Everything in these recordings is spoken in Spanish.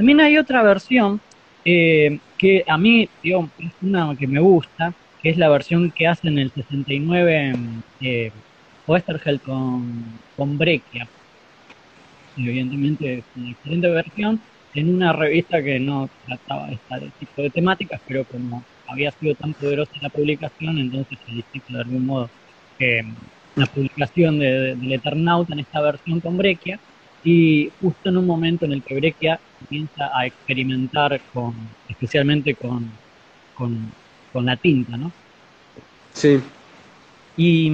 También hay otra versión eh, que a mí, digo, es una que me gusta, que es la versión que hace en el 69 eh, Westergel con, con Breccia. evidentemente es una excelente versión en una revista que no trataba este tipo de temáticas, pero como había sido tan poderosa la publicación, entonces elegí de algún modo eh, la publicación de, del Eternauta en esta versión con Breccia, y justo en un momento en el que Breccia comienza a experimentar con, especialmente con, con, con la tinta, ¿no? Sí. Y,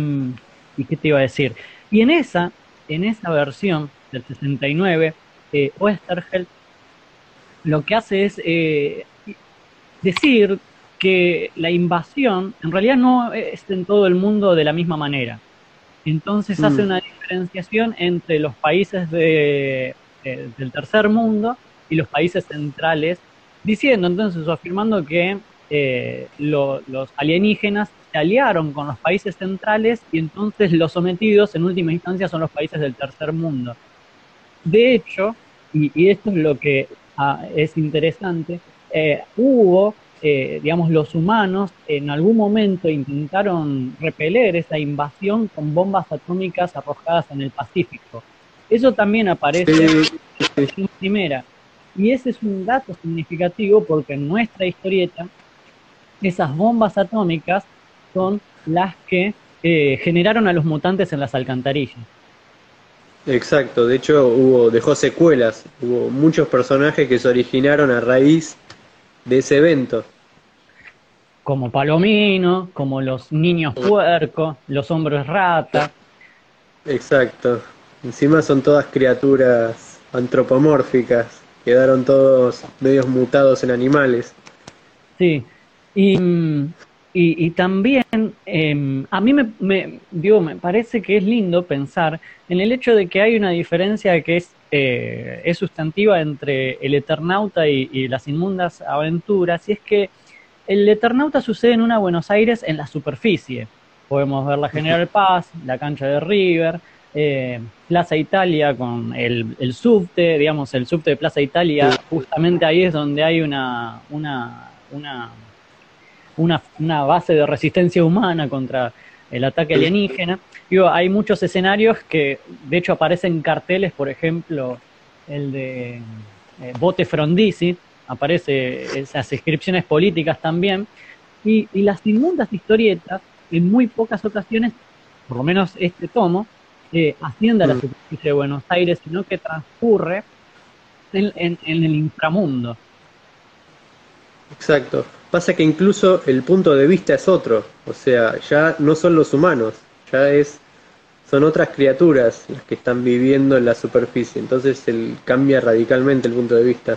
y, qué te iba a decir? Y en esa, en esa versión del 69, eh, Oesterheld lo que hace es eh, decir que la invasión en realidad no es en todo el mundo de la misma manera. Entonces hace mm. una diferenciación entre los países de, eh, del tercer mundo y los países centrales, diciendo entonces o afirmando que eh, los alienígenas se aliaron con los países centrales y entonces los sometidos en última instancia son los países del tercer mundo. De hecho, y, esto es lo que ah, es interesante, eh, hubo eh, digamos, los humanos en algún momento intentaron repeler esa invasión con bombas atómicas arrojadas en el Pacífico. Eso también aparece en primera. Y ese es un dato significativo porque en nuestra historieta esas bombas atómicas son las que eh, generaron a los mutantes en las alcantarillas. Exacto, de hecho hubo, dejó secuelas, hubo muchos personajes que se originaron a raíz de ese evento. Como Palomino, como los niños puerco, los hombres rata. Exacto. Encima son todas criaturas antropomórficas. Quedaron todos medios mutados en animales. Sí. Y, y, también em, a mí me, me, digo, me parece que es lindo pensar en el hecho de que hay una diferencia que es eh, es sustantiva entre el Eternauta y, las inmundas aventuras, y es que el Eternauta sucede en una Buenos Aires en la superficie. Podemos ver la General Paz, la cancha de River, eh, Plaza Italia con el, el, subte, digamos, el subte de Plaza Italia, justamente ahí es donde hay una, una, una, una, una base de resistencia humana contra el ataque alienígena. Digo, hay muchos escenarios que de hecho aparecen carteles, por ejemplo, el de eh, Bote Frondizi, aparece esas inscripciones políticas también, y, las inmundas historietas, en muy pocas ocasiones, por lo menos este tomo, eh, asciende a la mm. superficie de Buenos Aires, sino que transcurre en, en el inframundo. Exacto. Pasa que incluso el punto de vista es otro, o sea, ya no son los humanos, ya es son otras criaturas las que están viviendo en la superficie, entonces el, cambia radicalmente el punto de vista.